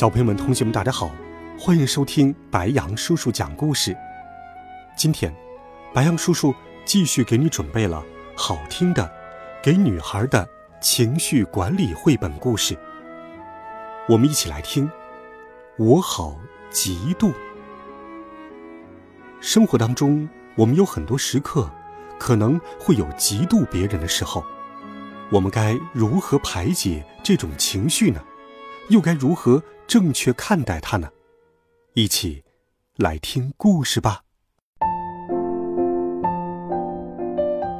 小朋友们、同学们，大家好，欢迎收听白杨叔叔讲故事。今天，白杨叔叔继续给你准备了好听的给女孩的情绪管理绘本故事。我们一起来听《我好嫉妒》。生活当中，我们有很多时刻可能会有嫉妒别人的时候，我们该如何排解这种情绪呢？又该如何正确看待它呢？一起来听故事吧。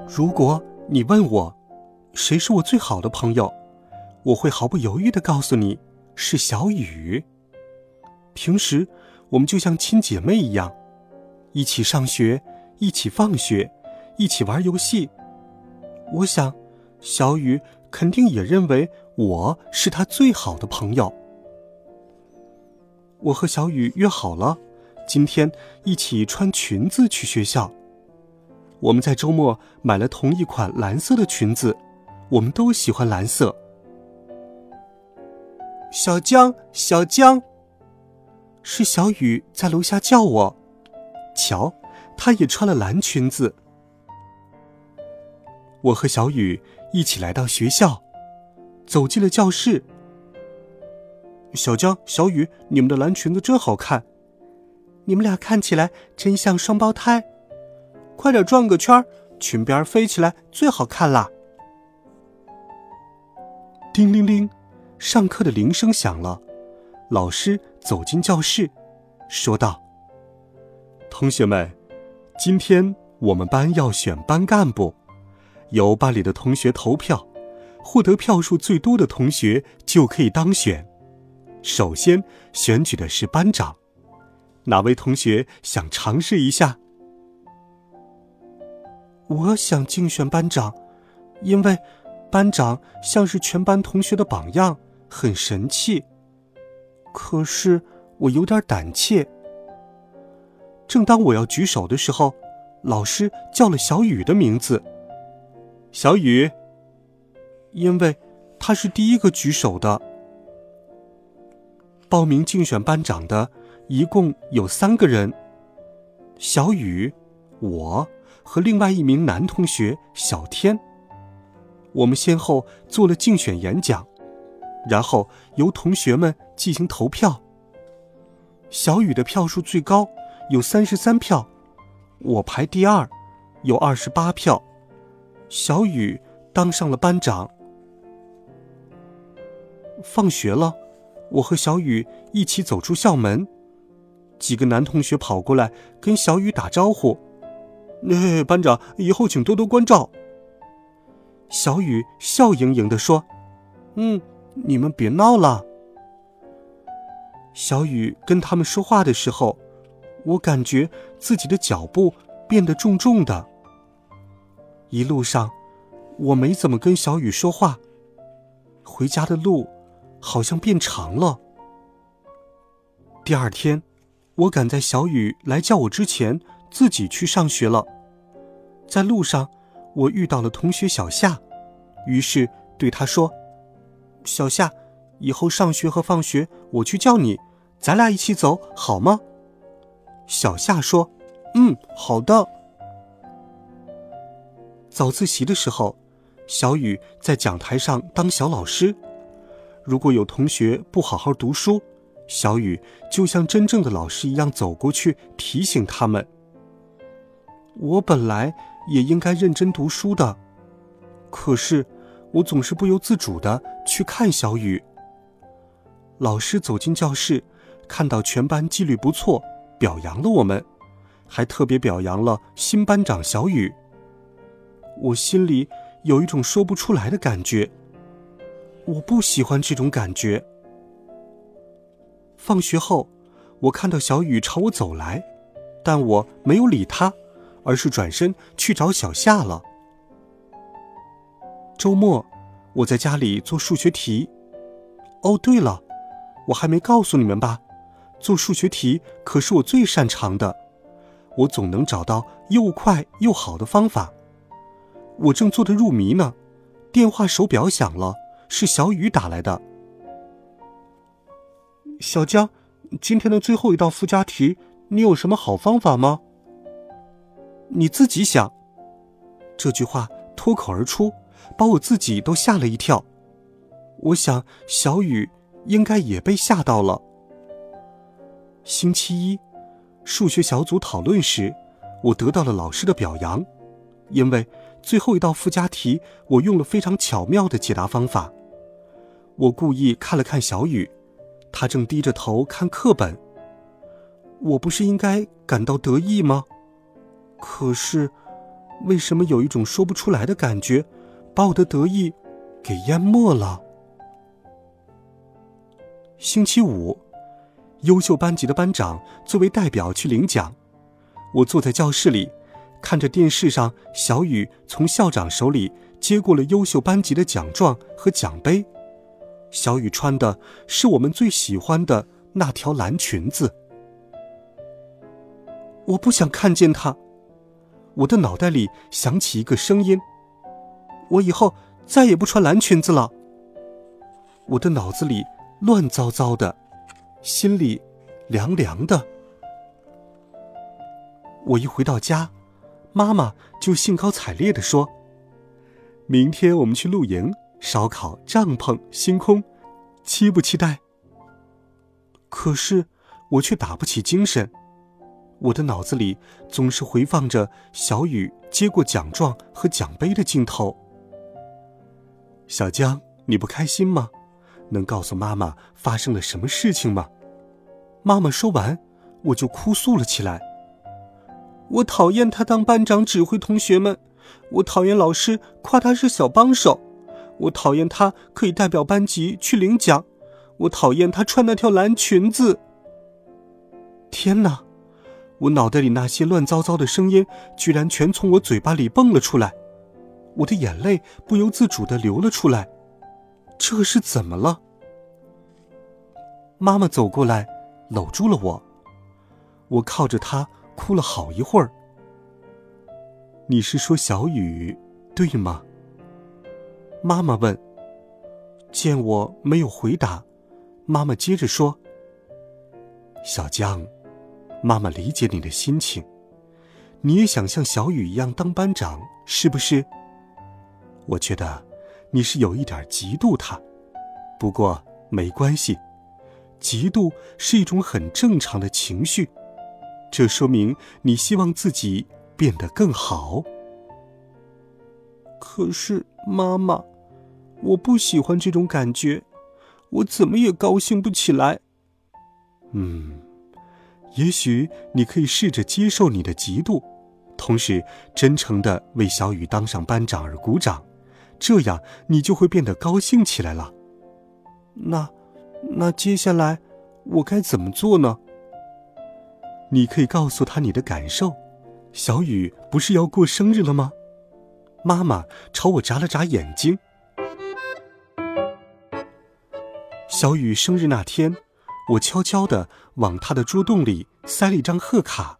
如果你问我谁是我最好的朋友，我会毫不犹豫的告诉你是小雨。平时我们就像亲姐妹一样，一起上学，一起放学，一起玩游戏。我想，小雨肯定也认为。我是他最好的朋友。我和小雨约好了，今天一起穿裙子去学校。我们在周末买了同一款蓝色的裙子，我们都喜欢蓝色。小江，小江，是小雨在楼下叫我。瞧，她也穿了蓝裙子。我和小雨一起来到学校。走进了教室。小江、小雨，你们的蓝裙子真好看，你们俩看起来真像双胞胎。快点转个圈，裙边飞起来最好看啦！叮铃铃，上课的铃声响了，老师走进教室，说道：“同学们，今天我们班要选班干部，由班里的同学投票。”获得票数最多的同学就可以当选。首先选举的是班长，哪位同学想尝试一下？我想竞选班长，因为班长像是全班同学的榜样，很神气。可是我有点胆怯。正当我要举手的时候，老师叫了小雨的名字。小雨。因为他是第一个举手的。报名竞选班长的一共有三个人：小雨、我和另外一名男同学小天。我们先后做了竞选演讲，然后由同学们进行投票。小雨的票数最高，有三十三票，我排第二，有二十八票。小雨当上了班长。放学了，我和小雨一起走出校门，几个男同学跑过来跟小雨打招呼：“哎，班长，以后请多多关照。”小雨笑盈盈地说：“嗯，你们别闹了。”小雨跟他们说话的时候，我感觉自己的脚步变得重重的。一路上，我没怎么跟小雨说话。回家的路。好像变长了。第二天，我赶在小雨来叫我之前，自己去上学了。在路上，我遇到了同学小夏，于是对他说：“小夏，以后上学和放学我去叫你，咱俩一起走好吗？”小夏说：“嗯，好的。”早自习的时候，小雨在讲台上当小老师。如果有同学不好好读书，小雨就像真正的老师一样走过去提醒他们。我本来也应该认真读书的，可是我总是不由自主的去看小雨。老师走进教室，看到全班纪律不错，表扬了我们，还特别表扬了新班长小雨。我心里有一种说不出来的感觉。我不喜欢这种感觉。放学后，我看到小雨朝我走来，但我没有理他，而是转身去找小夏了。周末，我在家里做数学题。哦，对了，我还没告诉你们吧，做数学题可是我最擅长的，我总能找到又快又好的方法。我正做的入迷呢，电话手表响了，是小雨打来的。小江，今天的最后一道附加题，你有什么好方法吗？你自己想。这句话脱口而出，把我自己都吓了一跳。我想小雨应该也被吓到了。星期一，数学小组讨论时，我得到了老师的表扬，因为最后一道附加题我用了非常巧妙的解答方法。我故意看了看小雨。他正低着头看课本。我不是应该感到得意吗？可是，为什么有一种说不出来的感觉，把我的得意给淹没了？星期五，优秀班级的班长作为代表去领奖。我坐在教室里，看着电视上小雨从校长手里接过了优秀班级的奖状和奖杯。小雨穿的是我们最喜欢的那条蓝裙子。我不想看见她。我的脑袋里响起一个声音：“我以后再也不穿蓝裙子了。”我的脑子里乱糟糟的，心里凉凉的。我一回到家，妈妈就兴高采烈的说：“明天我们去露营。”烧烤、帐篷、星空，期不期待？可是我却打不起精神，我的脑子里总是回放着小雨接过奖状和奖杯的镜头。小江，你不开心吗？能告诉妈妈发生了什么事情吗？妈妈说完，我就哭诉了起来。我讨厌他当班长指挥同学们，我讨厌老师夸他是小帮手。我讨厌他可以代表班级去领奖，我讨厌他穿那条蓝裙子。天哪，我脑袋里那些乱糟糟的声音居然全从我嘴巴里蹦了出来，我的眼泪不由自主的流了出来。这是怎么了？妈妈走过来，搂住了我。我靠着她哭了好一会儿。你是说小雨，对吗？妈妈问。见我没有回答，妈妈接着说：“小江，妈妈理解你的心情，你也想像小雨一样当班长，是不是？我觉得你是有一点嫉妒他，不过没关系，嫉妒是一种很正常的情绪，这说明你希望自己变得更好。可是妈妈。”我不喜欢这种感觉，我怎么也高兴不起来。嗯，也许你可以试着接受你的嫉妒，同时真诚的为小雨当上班长而鼓掌，这样你就会变得高兴起来了。那，那接下来我该怎么做呢？你可以告诉他你的感受。小雨不是要过生日了吗？妈妈朝我眨了眨眼睛。小雨生日那天，我悄悄地往他的桌洞里塞了一张贺卡。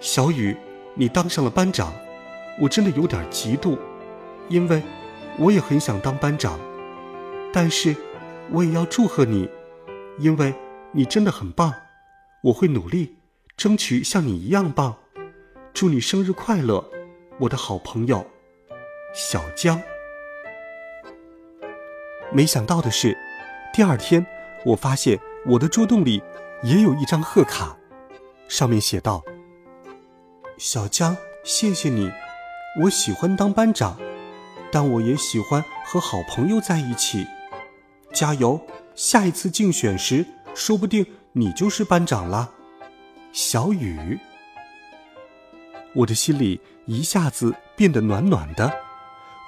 小雨，你当上了班长，我真的有点嫉妒，因为我也很想当班长。但是，我也要祝贺你，因为你真的很棒。我会努力，争取像你一样棒。祝你生日快乐，我的好朋友，小江。没想到的是，第二天我发现我的桌洞里也有一张贺卡，上面写道：“小江，谢谢你，我喜欢当班长，但我也喜欢和好朋友在一起。加油，下一次竞选时，说不定你就是班长了。”小雨，我的心里一下子变得暖暖的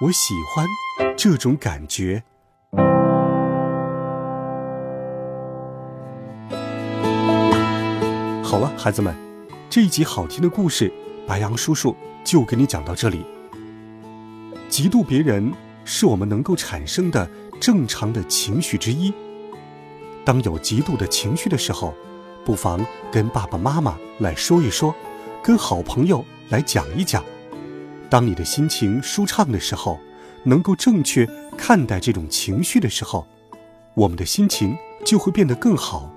我喜欢这种感觉。好了孩子们这一集好听的故事白杨叔叔就给你讲到这里。嫉妒别人是我们能够产生的正常的情绪之一。当有嫉妒的情绪的时候不妨跟爸爸妈妈来说一说跟好朋友来讲一讲。当你的心情舒畅的时候，能够正确看待这种情绪的时候，我们的心情就会变得更好，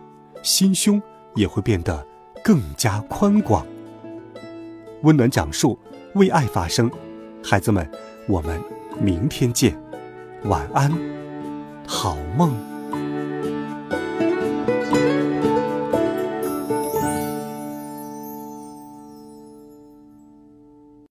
心胸也会变得更加宽广。温暖讲述，为爱发声，孩子们，我们明天见，晚安，好梦。